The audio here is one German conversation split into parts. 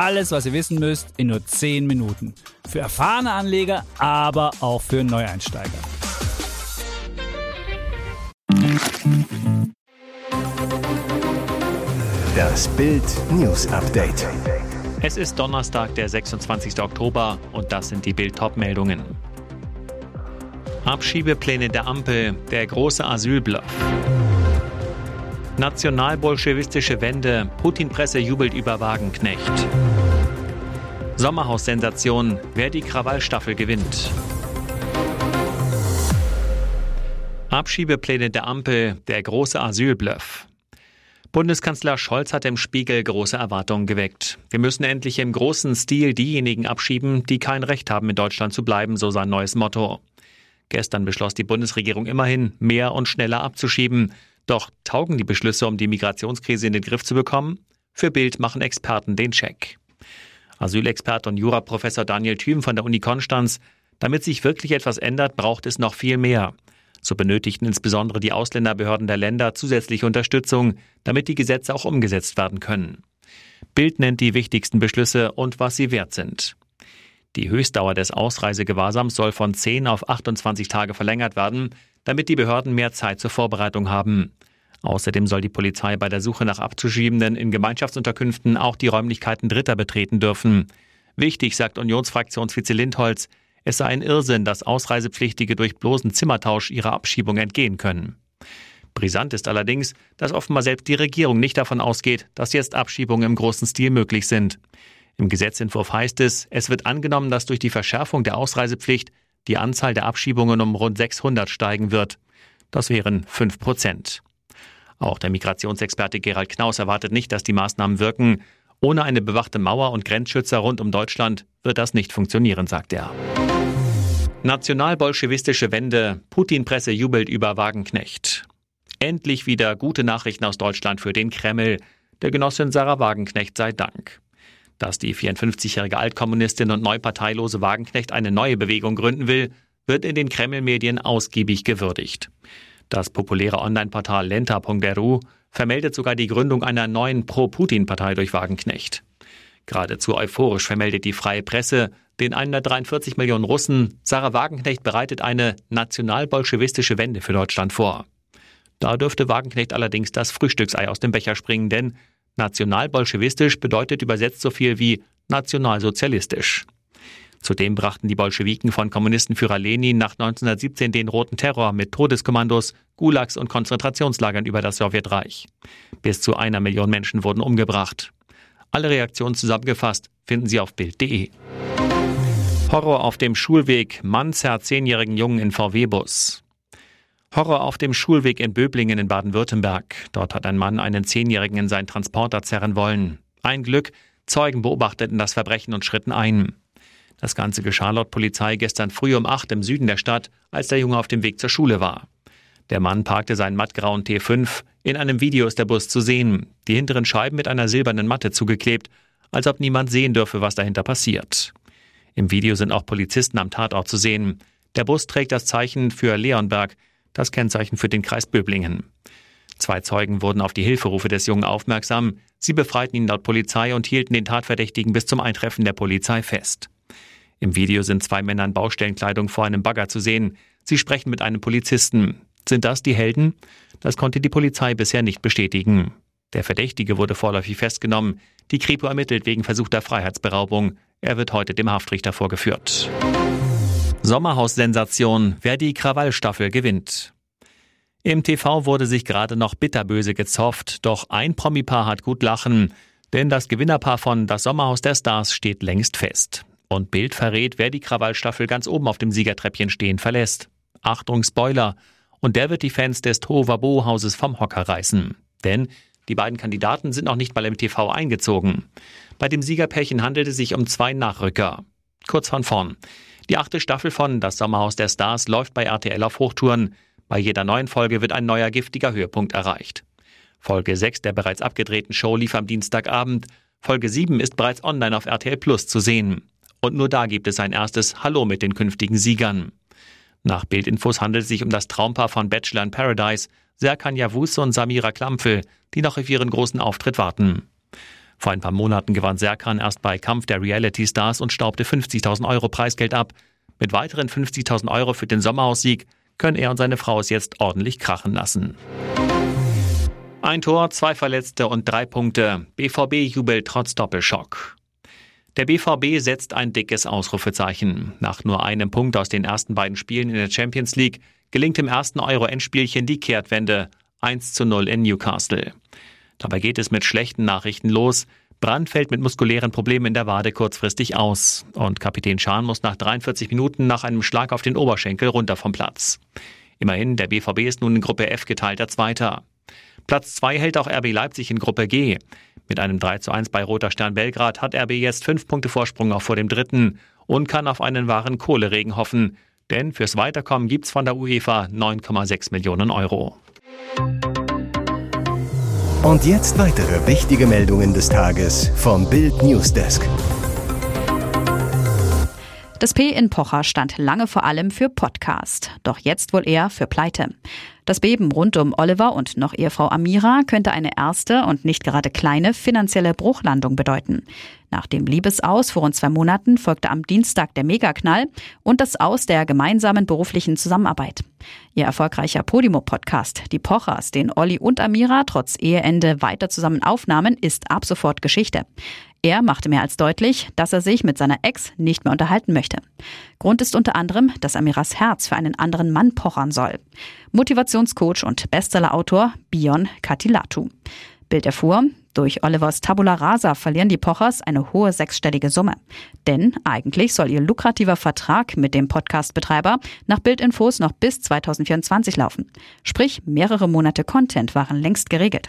Alles, was ihr wissen müsst, in nur 10 Minuten. Für erfahrene Anleger, aber auch für Neueinsteiger. Das Bild News Update. Es ist Donnerstag, der 26. Oktober und das sind die Bild meldungen Abschiebepläne der Ampel, der große Asylbluff. Nationalbolschewistische Wende, Putin-Presse jubelt über Wagenknecht. Sommerhaus-Sensation, wer die Krawallstaffel gewinnt. Abschiebepläne der Ampel, der große Asylbluff. Bundeskanzler Scholz hat im Spiegel große Erwartungen geweckt. Wir müssen endlich im großen Stil diejenigen abschieben, die kein Recht haben, in Deutschland zu bleiben, so sein neues Motto. Gestern beschloss die Bundesregierung immerhin, mehr und schneller abzuschieben. Doch taugen die Beschlüsse, um die Migrationskrise in den Griff zu bekommen? Für Bild machen Experten den Check. Asylexperte und Juraprofessor Daniel Thüm von der Uni Konstanz. Damit sich wirklich etwas ändert, braucht es noch viel mehr. So benötigten insbesondere die Ausländerbehörden der Länder zusätzliche Unterstützung, damit die Gesetze auch umgesetzt werden können. Bild nennt die wichtigsten Beschlüsse und was sie wert sind. Die Höchstdauer des Ausreisegewahrsams soll von 10 auf 28 Tage verlängert werden, damit die Behörden mehr Zeit zur Vorbereitung haben. Außerdem soll die Polizei bei der Suche nach Abzuschiebenden in Gemeinschaftsunterkünften auch die Räumlichkeiten Dritter betreten dürfen. Wichtig, sagt Unionsfraktionsvize Lindholz, es sei ein Irrsinn, dass Ausreisepflichtige durch bloßen Zimmertausch ihrer Abschiebung entgehen können. Brisant ist allerdings, dass offenbar selbst die Regierung nicht davon ausgeht, dass jetzt Abschiebungen im großen Stil möglich sind. Im Gesetzentwurf heißt es, es wird angenommen, dass durch die Verschärfung der Ausreisepflicht die Anzahl der Abschiebungen um rund 600 steigen wird. Das wären 5 Prozent. Auch der Migrationsexperte Gerald Knaus erwartet nicht, dass die Maßnahmen wirken. Ohne eine bewachte Mauer und Grenzschützer rund um Deutschland wird das nicht funktionieren, sagt er. Nationalbolschewistische Wende. Putin-Presse jubelt über Wagenknecht. Endlich wieder gute Nachrichten aus Deutschland für den Kreml. Der Genossin Sarah Wagenknecht sei Dank. Dass die 54-jährige Altkommunistin und neuparteilose Wagenknecht eine neue Bewegung gründen will, wird in den Kreml-Medien ausgiebig gewürdigt. Das populäre Online-Portal lenta.ru vermeldet sogar die Gründung einer neuen Pro-Putin-Partei durch Wagenknecht. Geradezu euphorisch vermeldet die Freie Presse, den 143 Millionen Russen, Sarah Wagenknecht bereitet eine nationalbolschewistische Wende für Deutschland vor. Da dürfte Wagenknecht allerdings das Frühstücksei aus dem Becher springen, denn Nationalbolschewistisch bedeutet übersetzt so viel wie nationalsozialistisch. Zudem brachten die Bolschewiken von Kommunistenführer Lenin nach 1917 den roten Terror mit Todeskommandos, Gulags und Konzentrationslagern über das Sowjetreich. Bis zu einer Million Menschen wurden umgebracht. Alle Reaktionen zusammengefasst finden Sie auf Bild.de. Horror auf dem Schulweg. Mann zerrt zehnjährigen Jungen in VW-Bus. Horror auf dem Schulweg in Böblingen in Baden-Württemberg. Dort hat ein Mann einen Zehnjährigen in seinen Transporter zerren wollen. Ein Glück, Zeugen beobachteten das Verbrechen und schritten ein. Das Ganze geschah laut Polizei gestern früh um acht im Süden der Stadt, als der Junge auf dem Weg zur Schule war. Der Mann parkte seinen mattgrauen T5. In einem Video ist der Bus zu sehen. Die hinteren Scheiben mit einer silbernen Matte zugeklebt, als ob niemand sehen dürfe, was dahinter passiert. Im Video sind auch Polizisten am Tatort zu sehen. Der Bus trägt das Zeichen für Leonberg, das Kennzeichen für den Kreis Böblingen. Zwei Zeugen wurden auf die Hilferufe des Jungen aufmerksam. Sie befreiten ihn laut Polizei und hielten den Tatverdächtigen bis zum Eintreffen der Polizei fest. Im Video sind zwei Männer in Baustellenkleidung vor einem Bagger zu sehen. Sie sprechen mit einem Polizisten. Sind das die Helden? Das konnte die Polizei bisher nicht bestätigen. Der Verdächtige wurde vorläufig festgenommen. Die Kripo ermittelt wegen versuchter Freiheitsberaubung. Er wird heute dem Haftrichter vorgeführt. Sommerhaus-Sensation, wer die Krawallstaffel gewinnt. Im TV wurde sich gerade noch bitterböse gezofft, doch ein Promipaar hat gut lachen, denn das Gewinnerpaar von Das Sommerhaus der Stars steht längst fest. Und Bild verrät, wer die Krawallstaffel ganz oben auf dem Siegertreppchen stehen verlässt. Achtung, Spoiler! Und der wird die Fans des Tovabo-Hauses vom Hocker reißen. Denn die beiden Kandidaten sind noch nicht mal im TV eingezogen. Bei dem Siegerpärchen handelt es sich um zwei Nachrücker. Kurz von vorn. Die achte Staffel von Das Sommerhaus der Stars läuft bei RTL auf Hochtouren. Bei jeder neuen Folge wird ein neuer giftiger Höhepunkt erreicht. Folge 6 der bereits abgedrehten Show lief am Dienstagabend. Folge 7 ist bereits online auf RTL Plus zu sehen. Und nur da gibt es ein erstes Hallo mit den künftigen Siegern. Nach Bildinfos handelt es sich um das Traumpaar von Bachelor in Paradise, Serkan Yavuz und Samira Klampfel, die noch auf ihren großen Auftritt warten. Vor ein paar Monaten gewann Serkan erst bei Kampf der Reality Stars und staubte 50.000 Euro Preisgeld ab. Mit weiteren 50.000 Euro für den Sommerhaussieg können er und seine Frau es jetzt ordentlich krachen lassen. Ein Tor, zwei Verletzte und drei Punkte. BVB jubelt trotz Doppelschock. Der BVB setzt ein dickes Ausrufezeichen. Nach nur einem Punkt aus den ersten beiden Spielen in der Champions League gelingt im ersten Euro-Endspielchen die Kehrtwende 1 zu 0 in Newcastle. Dabei geht es mit schlechten Nachrichten los. Brand fällt mit muskulären Problemen in der Wade kurzfristig aus und Kapitän Schahn muss nach 43 Minuten nach einem Schlag auf den Oberschenkel runter vom Platz. Immerhin, der BVB ist nun in Gruppe F geteilter Zweiter. Platz 2 hält auch RB Leipzig in Gruppe G. Mit einem 3 zu 1 bei Roter Stern Belgrad hat RB jetzt fünf Punkte Vorsprung auch vor dem dritten und kann auf einen wahren Kohleregen hoffen. Denn fürs Weiterkommen gibt's von der UEFA 9,6 Millionen Euro. Und jetzt weitere wichtige Meldungen des Tages vom Bild Newsdesk. Das P in Pocher stand lange vor allem für Podcast, doch jetzt wohl eher für Pleite. Das Beben rund um Oliver und noch Ehefrau Amira könnte eine erste und nicht gerade kleine finanzielle Bruchlandung bedeuten. Nach dem Liebesaus vor rund zwei Monaten folgte am Dienstag der Megaknall und das Aus der gemeinsamen beruflichen Zusammenarbeit. Ihr erfolgreicher Podimo-Podcast, die Pochers, den Olli und Amira trotz Eheende weiter zusammen aufnahmen, ist ab sofort Geschichte. Er machte mehr als deutlich, dass er sich mit seiner Ex nicht mehr unterhalten möchte. Grund ist unter anderem, dass Amiras Herz für einen anderen Mann pochern soll. Motivationscoach und Bestsellerautor Bion Katilatu. Bild erfuhr, durch Olivers Tabula Rasa verlieren die Pochers eine hohe sechsstellige Summe. Denn eigentlich soll ihr lukrativer Vertrag mit dem Podcastbetreiber nach Bildinfos noch bis 2024 laufen. Sprich, mehrere Monate Content waren längst geregelt.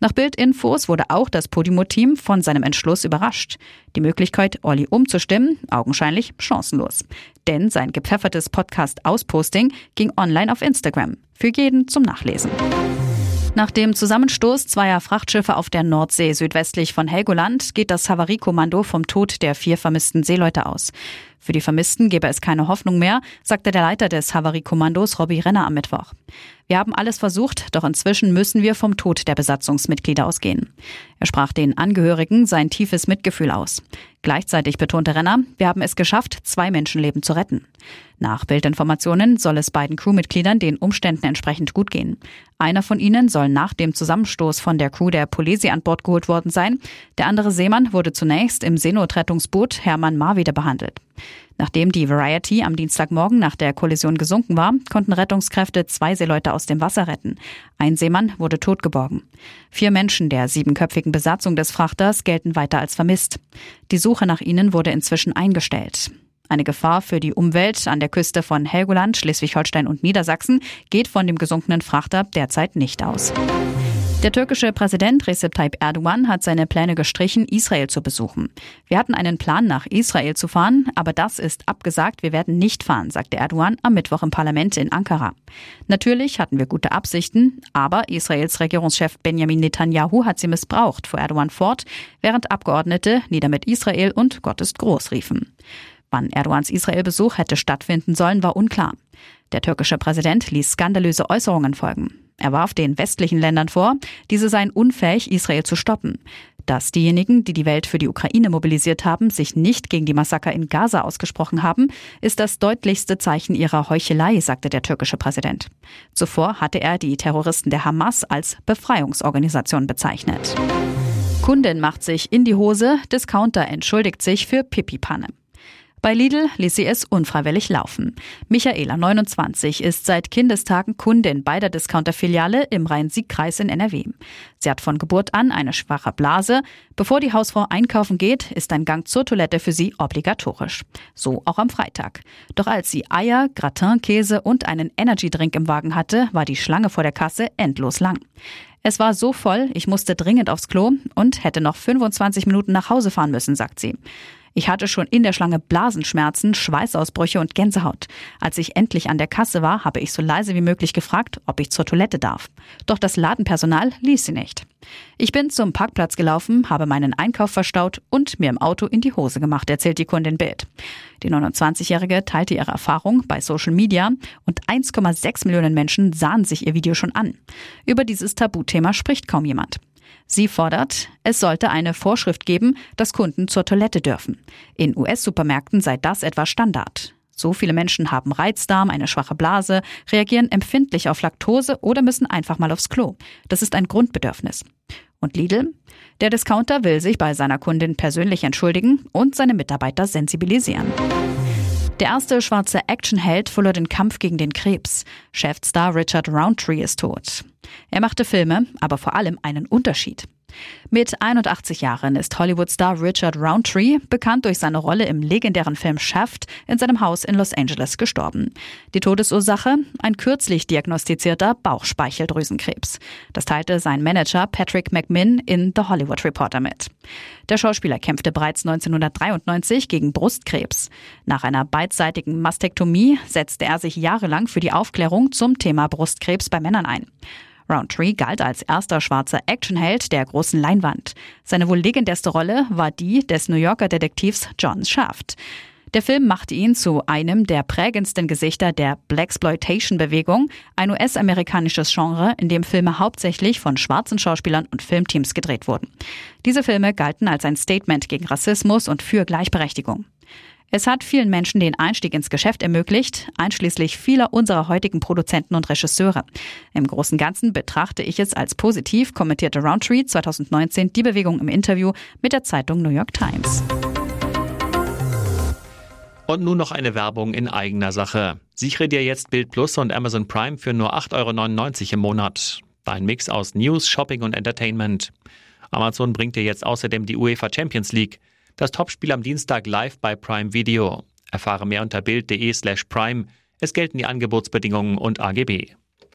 Nach Bildinfos wurde auch das Podimo-Team von seinem Entschluss überrascht. Die Möglichkeit, Olli umzustimmen, augenscheinlich chancenlos. Denn sein gepfeffertes Podcast-Ausposting ging online auf Instagram. Für jeden zum Nachlesen. Nach dem Zusammenstoß zweier Frachtschiffe auf der Nordsee südwestlich von Helgoland geht das Havariekommando vom Tod der vier vermissten Seeleute aus. Für die Vermissten gebe es keine Hoffnung mehr, sagte der Leiter des Havariekommandos Robbie Renner am Mittwoch. Wir haben alles versucht, doch inzwischen müssen wir vom Tod der Besatzungsmitglieder ausgehen. Er sprach den Angehörigen sein tiefes Mitgefühl aus. Gleichzeitig betonte Renner, wir haben es geschafft, zwei Menschenleben zu retten. Nach Bildinformationen soll es beiden Crewmitgliedern den Umständen entsprechend gut gehen. Einer von ihnen soll nach dem Zusammenstoß von der Crew der Polesi an Bord geholt worden sein. Der andere Seemann wurde zunächst im Seenotrettungsboot Hermann Marwieder behandelt. Nachdem die Variety am Dienstagmorgen nach der Kollision gesunken war, konnten Rettungskräfte zwei Seeleute aus dem Wasser retten. Ein Seemann wurde totgeborgen. Vier Menschen der siebenköpfigen Besatzung des Frachters gelten weiter als vermisst. Die Suche nach ihnen wurde inzwischen eingestellt. Eine Gefahr für die Umwelt an der Küste von Helgoland, Schleswig-Holstein und Niedersachsen geht von dem gesunkenen Frachter derzeit nicht aus. Der türkische Präsident Recep Tayyip Erdogan hat seine Pläne gestrichen, Israel zu besuchen. Wir hatten einen Plan, nach Israel zu fahren, aber das ist abgesagt, wir werden nicht fahren, sagte Erdogan am Mittwoch im Parlament in Ankara. Natürlich hatten wir gute Absichten, aber Israels Regierungschef Benjamin Netanyahu hat sie missbraucht, fuhr Erdogan fort, während Abgeordnete nieder mit Israel und Gott ist groß riefen. Wann Erdogans Israel-Besuch hätte stattfinden sollen, war unklar. Der türkische Präsident ließ skandalöse Äußerungen folgen. Er warf den westlichen Ländern vor, diese seien unfähig, Israel zu stoppen. Dass diejenigen, die die Welt für die Ukraine mobilisiert haben, sich nicht gegen die Massaker in Gaza ausgesprochen haben, ist das deutlichste Zeichen ihrer Heuchelei, sagte der türkische Präsident. Zuvor hatte er die Terroristen der Hamas als Befreiungsorganisation bezeichnet. Kundin macht sich in die Hose, Discounter entschuldigt sich für Pipi-Panne. Bei Lidl ließ sie es unfreiwillig laufen. Michaela, 29, ist seit Kindestagen Kundin bei der Discounter-Filiale im Rhein-Sieg-Kreis in NRW. Sie hat von Geburt an eine schwache Blase. Bevor die Hausfrau einkaufen geht, ist ein Gang zur Toilette für sie obligatorisch. So auch am Freitag. Doch als sie Eier, Gratin, Käse und einen Energy-Drink im Wagen hatte, war die Schlange vor der Kasse endlos lang. Es war so voll, ich musste dringend aufs Klo und hätte noch 25 Minuten nach Hause fahren müssen, sagt sie. Ich hatte schon in der Schlange Blasenschmerzen, Schweißausbrüche und Gänsehaut. Als ich endlich an der Kasse war, habe ich so leise wie möglich gefragt, ob ich zur Toilette darf. Doch das Ladenpersonal ließ sie nicht. Ich bin zum Parkplatz gelaufen, habe meinen Einkauf verstaut und mir im Auto in die Hose gemacht, erzählt die Kundin Bild. Die 29-Jährige teilte ihre Erfahrung bei Social Media und 1,6 Millionen Menschen sahen sich ihr Video schon an. Über dieses Tabuthema spricht kaum jemand. Sie fordert, es sollte eine Vorschrift geben, dass Kunden zur Toilette dürfen. In US-Supermärkten sei das etwa Standard. So viele Menschen haben Reizdarm, eine schwache Blase, reagieren empfindlich auf Laktose oder müssen einfach mal aufs Klo. Das ist ein Grundbedürfnis. Und Lidl? Der Discounter will sich bei seiner Kundin persönlich entschuldigen und seine Mitarbeiter sensibilisieren. Der erste schwarze Actionheld verlor den Kampf gegen den Krebs. Chefstar Richard Roundtree ist tot. Er machte Filme, aber vor allem einen Unterschied. Mit 81 Jahren ist Hollywood-Star Richard Roundtree, bekannt durch seine Rolle im legendären Film Shaft, in seinem Haus in Los Angeles gestorben. Die Todesursache? Ein kürzlich diagnostizierter Bauchspeicheldrüsenkrebs. Das teilte sein Manager Patrick McMinn in The Hollywood Reporter mit. Der Schauspieler kämpfte bereits 1993 gegen Brustkrebs. Nach einer beidseitigen Mastektomie setzte er sich jahrelang für die Aufklärung zum Thema Brustkrebs bei Männern ein. Roundtree galt als erster schwarzer Actionheld der großen Leinwand. Seine wohl legendärste Rolle war die des New Yorker Detektivs John Shaft. Der Film machte ihn zu einem der prägendsten Gesichter der Blaxploitation-Bewegung, ein US-amerikanisches Genre, in dem Filme hauptsächlich von schwarzen Schauspielern und Filmteams gedreht wurden. Diese Filme galten als ein Statement gegen Rassismus und für Gleichberechtigung. Es hat vielen Menschen den Einstieg ins Geschäft ermöglicht, einschließlich vieler unserer heutigen Produzenten und Regisseure. Im Großen und Ganzen betrachte ich es als positiv, kommentierte Roundtree 2019 die Bewegung im Interview mit der Zeitung New York Times. Und nun noch eine Werbung in eigener Sache. Sichere dir jetzt Bild Plus und Amazon Prime für nur 8,99 Euro im Monat. Dein Mix aus News, Shopping und Entertainment. Amazon bringt dir jetzt außerdem die UEFA Champions League. Das Topspiel am Dienstag live bei Prime Video. Erfahre mehr unter bild.de slash prime. Es gelten die Angebotsbedingungen und AGB.